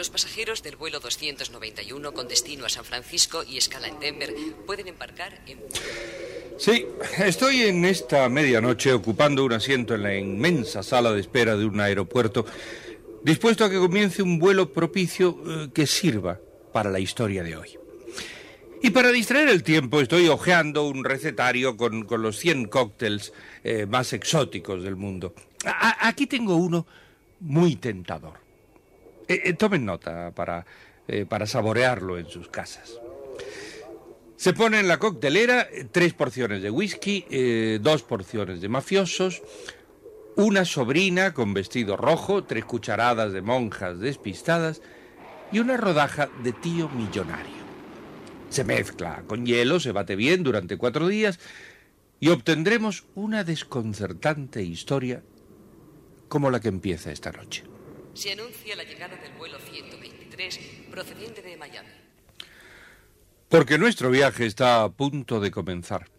Los pasajeros del vuelo 291 con destino a San Francisco y escala en Denver pueden embarcar en... Sí, estoy en esta medianoche ocupando un asiento en la inmensa sala de espera de un aeropuerto, dispuesto a que comience un vuelo propicio eh, que sirva para la historia de hoy. Y para distraer el tiempo estoy hojeando un recetario con, los 100 cócteles eh, más exóticos del mundo. Aquí tengo uno muy tentador. Eh, eh, tomen nota para, eh, para saborearlo en sus casas. Se pone en la coctelera tres porciones de whisky, dos porciones de mafiosos, una sobrina con vestido rojo, tres cucharadas de monjas despistadas y una rodaja de tío millonario. Se mezcla con hielo, se bate bien durante cuatro días y obtendremos una desconcertante historia como la que empieza esta noche. Se anuncia la llegada del vuelo 123 procedente de Miami. Porque nuestro viaje está a punto de comenzar.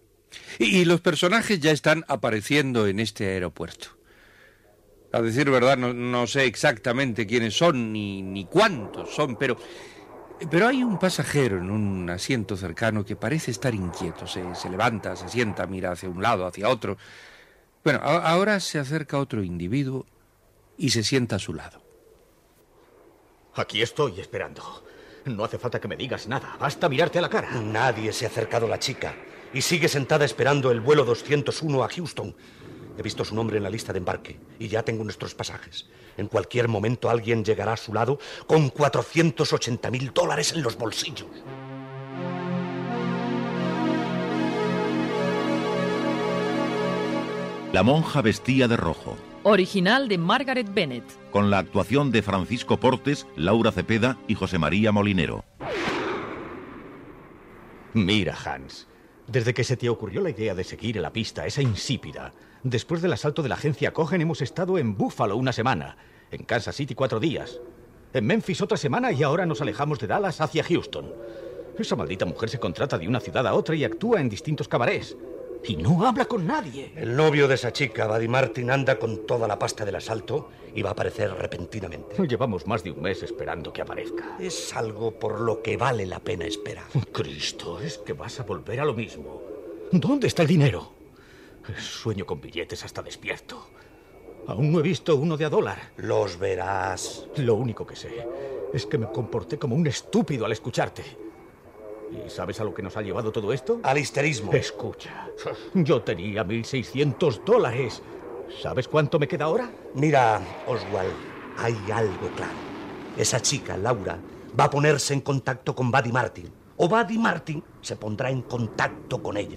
Y, los personajes ya están apareciendo en este aeropuerto. A decir verdad, no, sé exactamente quiénes son ni, ni cuántos son, pero, pero hay un pasajero en un asiento cercano que parece estar inquieto. Se, se levanta, se sienta, mira hacia un lado, hacia otro. Bueno, ahora se acerca otro individuo y se sienta a su lado. Aquí estoy esperando. No hace falta que me digas nada, basta mirarte a la cara. Nadie se ha acercado a la chica y sigue sentada esperando el vuelo 201 a Houston. He visto su nombre en la lista de embarque y ya tengo nuestros pasajes. En cualquier momento alguien llegará a su lado con 480 mil dólares en los bolsillos. La monja vestía de rojo, Original de Margaret Bennett. con la actuación de Francisco Portes, Laura Cepeda y José María Molinero. Mira, Hans, desde que se te ocurrió la idea de seguir la pista, esa insípida, después del asalto de la agencia Cogen hemos estado en Buffalo una semana, en Kansas City cuatro días, en Memphis otra semana y ahora nos alejamos de Dallas hacia Houston. Esa maldita mujer se contrata de una ciudad a otra y actúa en distintos cabarets. Y no habla con nadie. El novio de esa chica, Buddy Martin, anda con toda la pasta del asalto y va a aparecer repentinamente. Llevamos más de un mes esperando que aparezca. Es algo por lo que vale la pena esperar. Cristo, es que vas a volver a lo mismo. ¿Dónde está el dinero? Sueño con billetes hasta despierto. Aún no he visto uno de a dólar. Los verás. Lo único que sé es que me comporté como un estúpido al escucharte. ¿Y sabes a lo que nos ha llevado todo esto? Al histerismo. Escucha, yo tenía 1.600 dólares. ¿Sabes cuánto me queda ahora? Mira, Oswald, hay algo claro. Esa chica, Laura, va a ponerse en contacto con Buddy Martin. O Buddy Martin se pondrá en contacto con ella.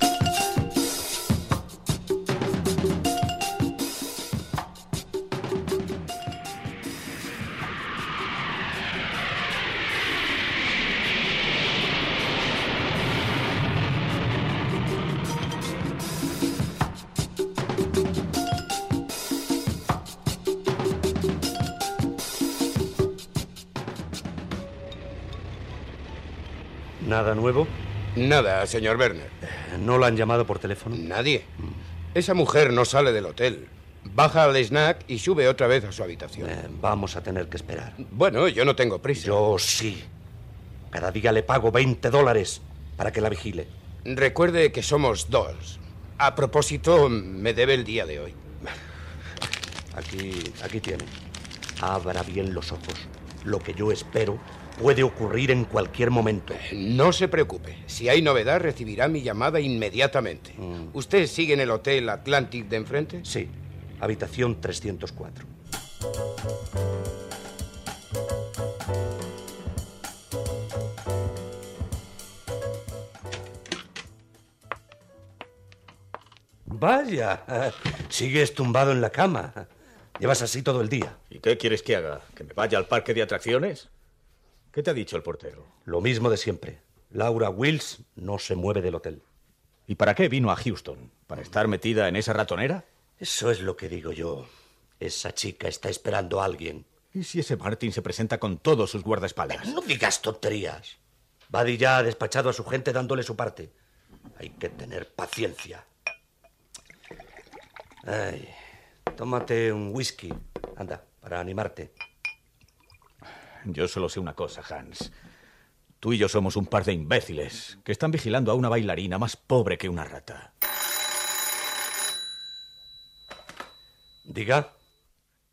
¿Nada nuevo? Nada, señor Werner. ¿No lo han llamado por teléfono? Nadie. Esa mujer no sale del hotel. Baja al snack y sube otra vez a su habitación. Eh, vamos a tener que esperar. Bueno, yo no tengo prisa. Yo sí. Cada día le pago 20 dólares para que la vigile. Recuerde que somos dos. A propósito, me debe el día de hoy. Aquí, aquí tiene. Abra bien los ojos. Lo que yo espero puede ocurrir en cualquier momento. No se preocupe. Si hay novedad, recibirá mi llamada inmediatamente. ¿Usted sigue en el Hotel Atlantic de enfrente? Sí, habitación 304. Vaya, sigues tumbado en la cama. Llevas así todo el día. ¿Y qué quieres que haga? ¿Que me vaya al parque de atracciones? ¿Qué te ha dicho el portero? Lo mismo de siempre. Laura Wills no se mueve del hotel. ¿Y para qué vino a Houston? ¿Para estar metida en esa ratonera? Eso es lo que digo yo. Esa chica está esperando a alguien. ¿Y si ese Martin se presenta con todos sus guardaespaldas? No digas tonterías. Buddy ya ha despachado a su gente dándole su parte. Hay que tener paciencia. Ay, tómate un whisky. Anda, para animarte. Yo solo sé una cosa, Hans. Tú y yo somos un par de imbéciles que están vigilando a una bailarina más pobre que una rata. Diga.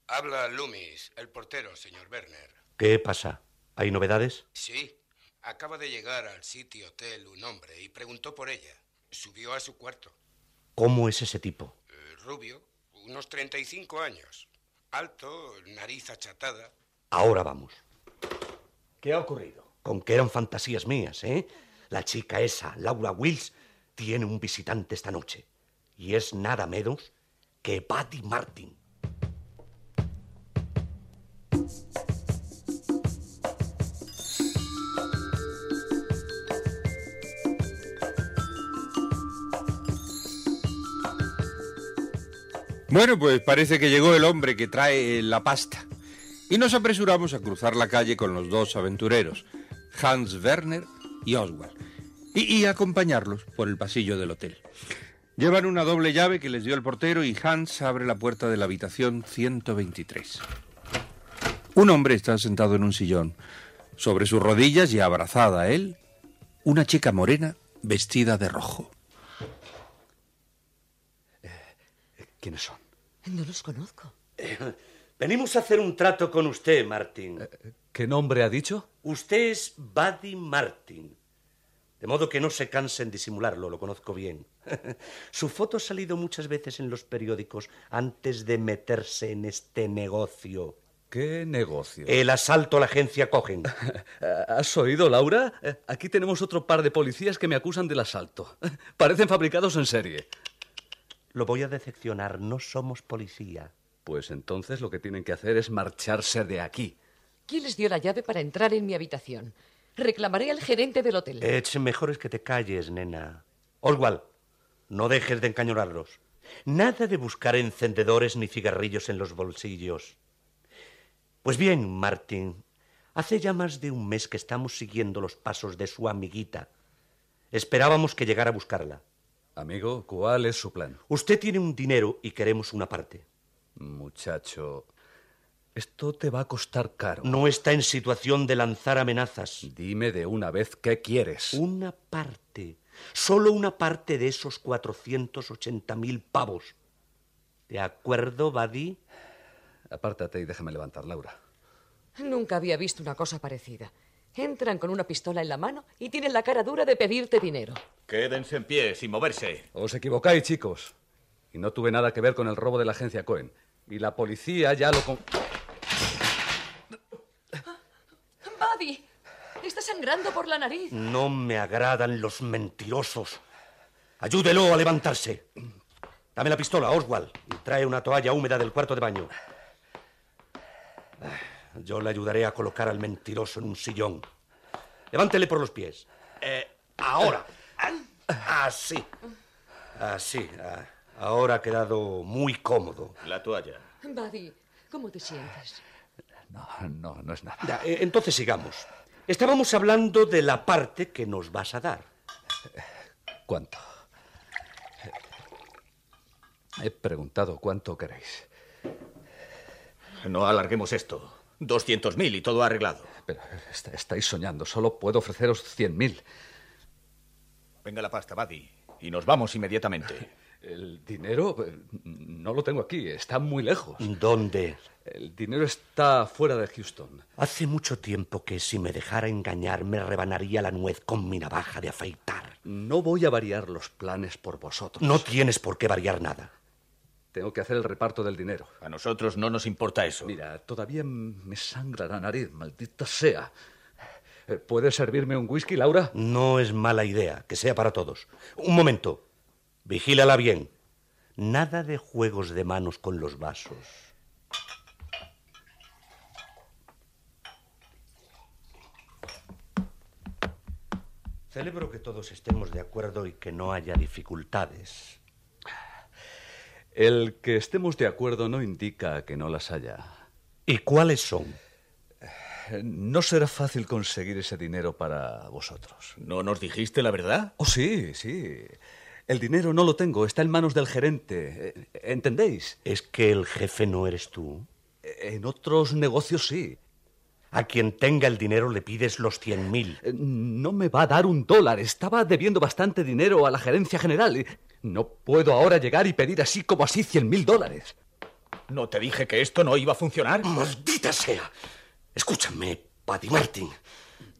Habla Loomis, el portero, señor Werner. ¿Qué pasa? ¿Hay novedades? Sí. Acaba de llegar al City Hotel un hombre y preguntó por ella. Subió a su cuarto. ¿Cómo es ese tipo? Eh, rubio, unos 35 años. Alto, nariz achatada. Ahora vamos. ¿Qué ha ocurrido? Con que eran fantasías mías, ¿eh? La chica esa, Laura Wills, tiene un visitante esta noche. Y es nada menos que Buddy Martin. Bueno, pues parece que llegó el hombre que trae la pasta. Y nos apresuramos a cruzar la calle con los dos aventureros, Hans Werner y Oswald, y, y acompañarlos por el pasillo del hotel. Llevan una doble llave que les dio el portero y Hans abre la puerta de la habitación 123. Un hombre está sentado en un sillón. Sobre sus rodillas y abrazada a él, una chica morena vestida de rojo. ¿Quiénes son? No los conozco. Venimos a hacer un trato con usted, Martin. ¿Qué nombre ha dicho? Usted es Buddy Martin. De modo que no se canse en disimularlo, lo conozco bien. Su foto ha salido muchas veces en los periódicos antes de meterse en este negocio. ¿Qué negocio? El asalto a la agencia Cogen. ¿Has oído, Laura? Eh, Aquí tenemos otro par de policías que me acusan del asalto. Parecen fabricados en serie. Lo voy a decepcionar, no somos policía. Pues entonces lo que tienen que hacer es marcharse de aquí. ¿Quién les dio la llave para entrar en mi habitación? Reclamaré al gerente del hotel. Es mejor es que te calles, nena. Oswald, no dejes de encañonarlos. Nada de buscar encendedores ni cigarrillos en los bolsillos. Pues bien, Martin, hace ya más de un mes que estamos siguiendo los pasos de su amiguita. Esperábamos que llegara a buscarla. Amigo, ¿cuál es su plan? Usted tiene un dinero y queremos una parte. Muchacho, esto te va a costar caro. No está en situación de lanzar amenazas. Dime de una vez qué quieres. Una parte. Solo una parte de esos 480 mil pavos. ¿De acuerdo, Buddy? Apártate y déjame levantar, Laura. Nunca había visto una cosa parecida. Entran con una pistola en la mano y tienen la cara dura de pedirte dinero. Quédense en pie, sin moverse. Os equivocáis, chicos. Y no tuve nada que ver con el robo de la agencia Cohen. Y la policía ya lo... con- Buddy, está sangrando por la nariz. No me agradan los mentirosos. Ayúdelo a levantarse. Dame la pistola, Oswald, y trae una toalla húmeda del cuarto de baño. Yo le ayudaré a colocar al mentiroso en un sillón. Levántele por los pies. Eh, ahora. Así. Así. ah, Ahora ha quedado muy cómodo. La toalla. Buddy, ¿cómo te sientes? No, no, no es nada. Ya, eh, entonces sigamos. Estábamos hablando de la parte que nos vas a dar. ¿Cuánto? He preguntado cuánto queréis. No alarguemos esto. 200.000 y todo arreglado. Pero est- estáis soñando. Solo puedo ofreceros 100.000. Venga la pasta, Buddy. Y nos vamos inmediatamente. El dinero eh, no lo tengo aquí, está muy lejos. ¿Dónde? El dinero está fuera de Houston. Hace mucho tiempo que si me dejara engañar me rebanaría la nuez con mi navaja de afeitar. No voy a variar los planes por vosotros. No tienes por qué variar nada. Tengo que hacer el reparto del dinero. A nosotros no nos importa eso. Mira, todavía me sangra la nariz, maldita sea. ¿Puedes servirme un whisky, Laura? No es mala idea, que sea para todos. Un momento. Vigílala bien. Nada de juegos de manos con los vasos. Celebro que todos estemos de acuerdo y que no haya dificultades. El que estemos de acuerdo no indica que no las haya. ¿Y cuáles son? No será fácil conseguir ese dinero para vosotros. ¿No nos dijiste la verdad? Oh, sí, sí. El dinero no lo tengo, está en manos del gerente. Eh, ¿Entendéis? ¿Es que el jefe no eres tú? En otros negocios sí. A quien tenga el dinero le pides los cien mil. Eh, no me va a dar un dólar. Estaba debiendo bastante dinero a la gerencia general. No puedo ahora llegar y pedir así como así cien mil dólares. ¿No te dije que esto no iba a funcionar? ¡Maldita sea! Escúchame, Paddy Martin.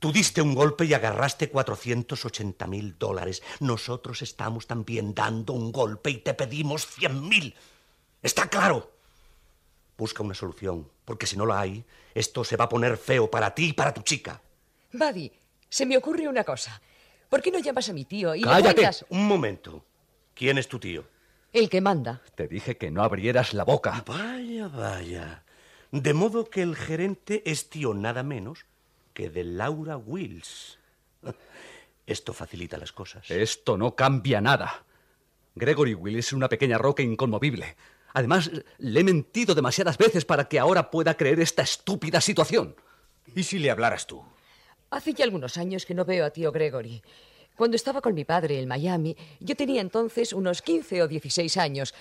Tú diste un golpe y agarraste 480 mil dólares. Nosotros estamos también dando un golpe y te pedimos cien mil. ¿Está claro? Busca una solución, porque si no la hay, esto se va a poner feo para ti y para tu chica. Buddy, se me ocurre una cosa. ¿Por qué no llamas a mi tío y ¡Cállate! le cuentas Un momento. ¿Quién es tu tío? el que manda? Te dije que no abrieras la boca. Vaya, vaya. De modo que el gerente es tío nada menos que de Laura Wills. Esto facilita las cosas. Esto no cambia nada. Gregory Will es una pequeña roca inconmovible. Además, le he mentido demasiadas veces para que ahora pueda creer esta estúpida situación. ¿Y si le hablaras tú? Hace ya algunos años que no veo a tío Gregory. Cuando estaba con mi padre en Miami, yo tenía entonces unos 15 o 16 años.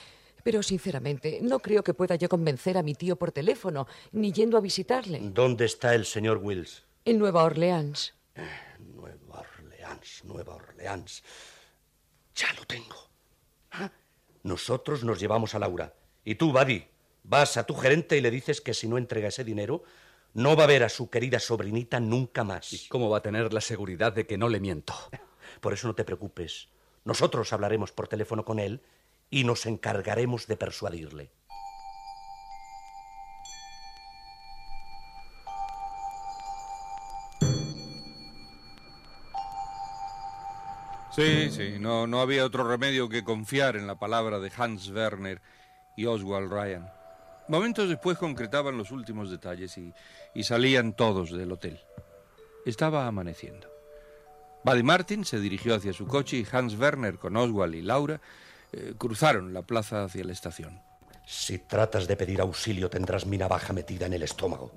Pero sinceramente, no creo que pueda yo convencer a mi tío por teléfono, ni yendo a visitarle. ¿Dónde está el señor Wills? En Nueva Orleans. Nueva Orleans, Nueva Orleans. Ya lo tengo. Ah, Nosotros nos llevamos a Laura. Y tú, Buddy, vas a tu gerente y le dices que si no entrega ese dinero, no va a ver a su querida sobrinita nunca más. ¿Cómo va a tener la seguridad de que no le miento? Por eso no te preocupes. Nosotros hablaremos por teléfono con él y nos encargaremos de persuadirle. Sí, sí, no, no había otro remedio que confiar en la palabra de Hans Werner y Oswald Ryan. Momentos después concretaban los últimos detalles y, y salían todos del hotel. Estaba amaneciendo. Buddy Martin se dirigió hacia su coche y Hans Werner con Oswald y Laura eh, cruzaron la plaza hacia la estación. Si tratas de pedir auxilio, tendrás mi navaja metida en el estómago.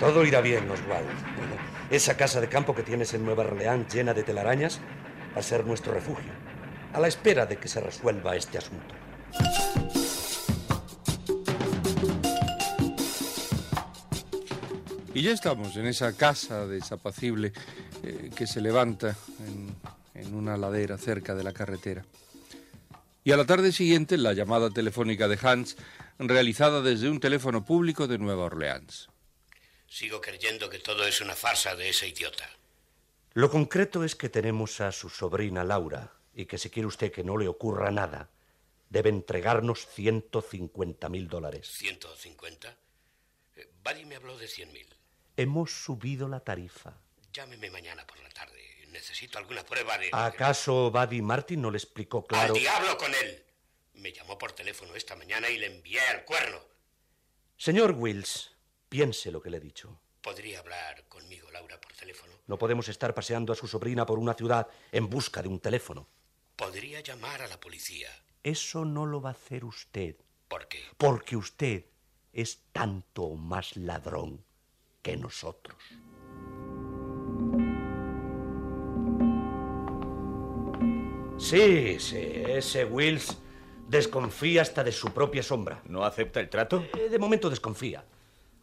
Todo irá bien, Oswald. Esa casa de campo que tienes en Nueva Orleans llena de telarañas va a ser nuestro refugio, a la espera de que se resuelva este asunto. Y ya estamos en esa casa desapacible eh, que se levanta en, en una ladera cerca de la carretera. Y a la tarde siguiente, la llamada telefónica de Hans, realizada desde un teléfono público de Nueva Orleans. Sigo creyendo que todo es una farsa de ese idiota. Lo concreto es que tenemos a su sobrina Laura y que si quiere usted que no le ocurra nada, debe entregarnos 150 mil dólares. ¿150? Eh, Buddy me habló de 100 mil. Hemos subido la tarifa. Llámeme mañana por la tarde. Necesito alguna prueba de... ¿Acaso Buddy Martin no le explicó claro? ¡Al diablo con él! Me llamó por teléfono esta mañana y le envié al cuerno. Señor Wills, piense lo que le he dicho. ¿Podría hablar conmigo, Laura, por teléfono? No podemos estar paseando a su sobrina por una ciudad en busca de un teléfono. ¿Podría llamar a la policía? Eso no lo va a hacer usted. ¿Por qué? Porque usted es tanto más ladrón que nosotros. Sí, sí, ese Wills desconfía hasta de su propia sombra. ¿No acepta el trato? Eh, De momento desconfía.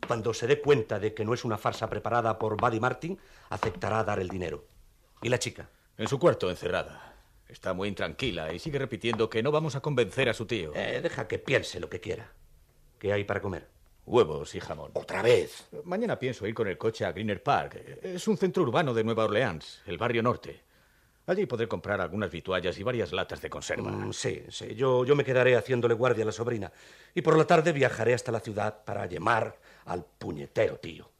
Cuando se dé cuenta de que no es una farsa preparada por Buddy Martin, aceptará dar el dinero. ¿Y la chica? En su cuarto, encerrada. Está muy intranquila y sigue repitiendo que no vamos a convencer a su tío. Eh, deja que piense lo que quiera. ¿Qué hay para comer? Huevos y jamón. ¿Otra vez? Mañana pienso ir con el coche a Greener Park. Es un centro urbano de Nueva Orleans, el barrio norte. Allí podré comprar algunas vituallas y varias latas de conserva. Mm, sí, sí. Yo, yo me quedaré haciéndole guardia a la sobrina. Y por la tarde viajaré hasta la ciudad para llamar al puñetero tío.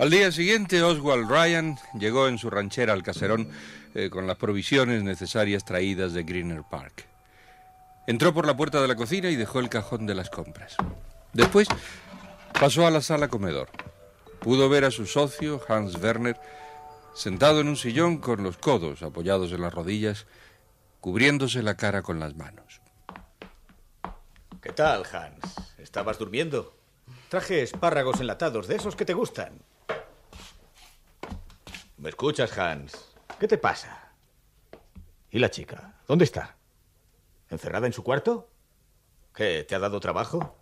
Al día siguiente, Oswald Ryan llegó en su ranchera al caserón eh, con las provisiones necesarias traídas de Greener Park. Entró por la puerta de la cocina y dejó el cajón de las compras. Después pasó a la sala comedor. Pudo ver a su socio, Hans Werner, sentado en un sillón con los codos apoyados en las rodillas, cubriéndose la cara con las manos. ¿Qué tal, Hans? ¿Estabas durmiendo? Traje espárragos enlatados, de esos que te gustan. ¿Me escuchas, Hans? ¿Qué te pasa? ¿Y la chica? ¿Dónde está? ¿Encerrada en su cuarto? ¿Qué? ¿Te ha dado trabajo?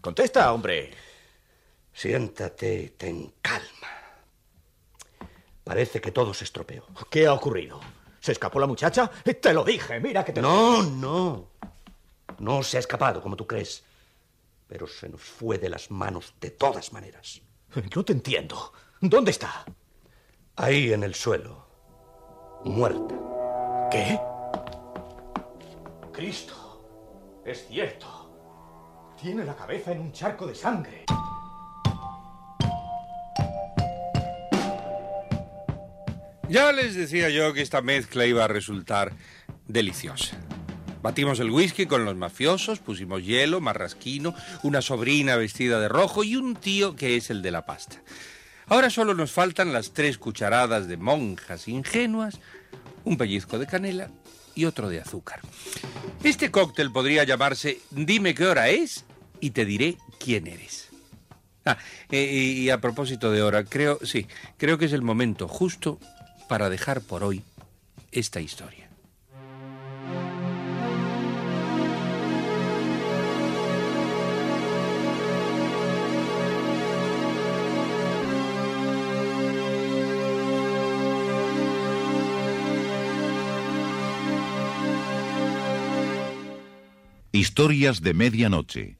Contesta, hombre. Siéntate y ten calma. Parece que todo se estropeó. ¿Qué ha ocurrido? ¿Se escapó la muchacha? Te lo dije, mira que te... No, no. No se ha escapado, como tú crees. Pero se nos fue de las manos de todas maneras. No te entiendo. ¿Dónde está? Ahí en el suelo. Muerta. ¿Qué? Cristo. Es cierto. Tiene la cabeza en un charco de sangre. Ya les decía yo que esta mezcla iba a resultar deliciosa. Batimos el whisky con los mafiosos, pusimos hielo, marrasquino, una sobrina vestida de rojo y un tío que es el de la pasta. Ahora solo nos faltan las tres cucharadas de monjas ingenuas, un pellizco de canela y otro de azúcar. Este cóctel podría llamarse Dime qué hora es y te diré quién eres. Ah, y, y a propósito de hora, creo, sí, creo que es el momento justo para dejar por hoy esta historia. Historias de Medianoche.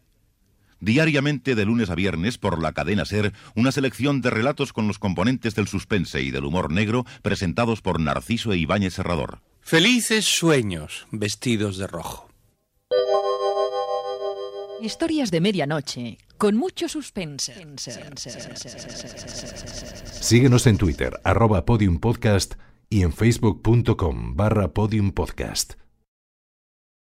Diariamente de lunes a viernes por la cadena Ser, una selección de relatos con los componentes del suspense y del humor negro presentados por Narciso e Ibáñez Serrador. Felices sueños vestidos de rojo. Historias de medianoche, con mucho suspense. Síguenos en Twitter, arroba podiumpodcast y en facebook.com barra podiumpodcast.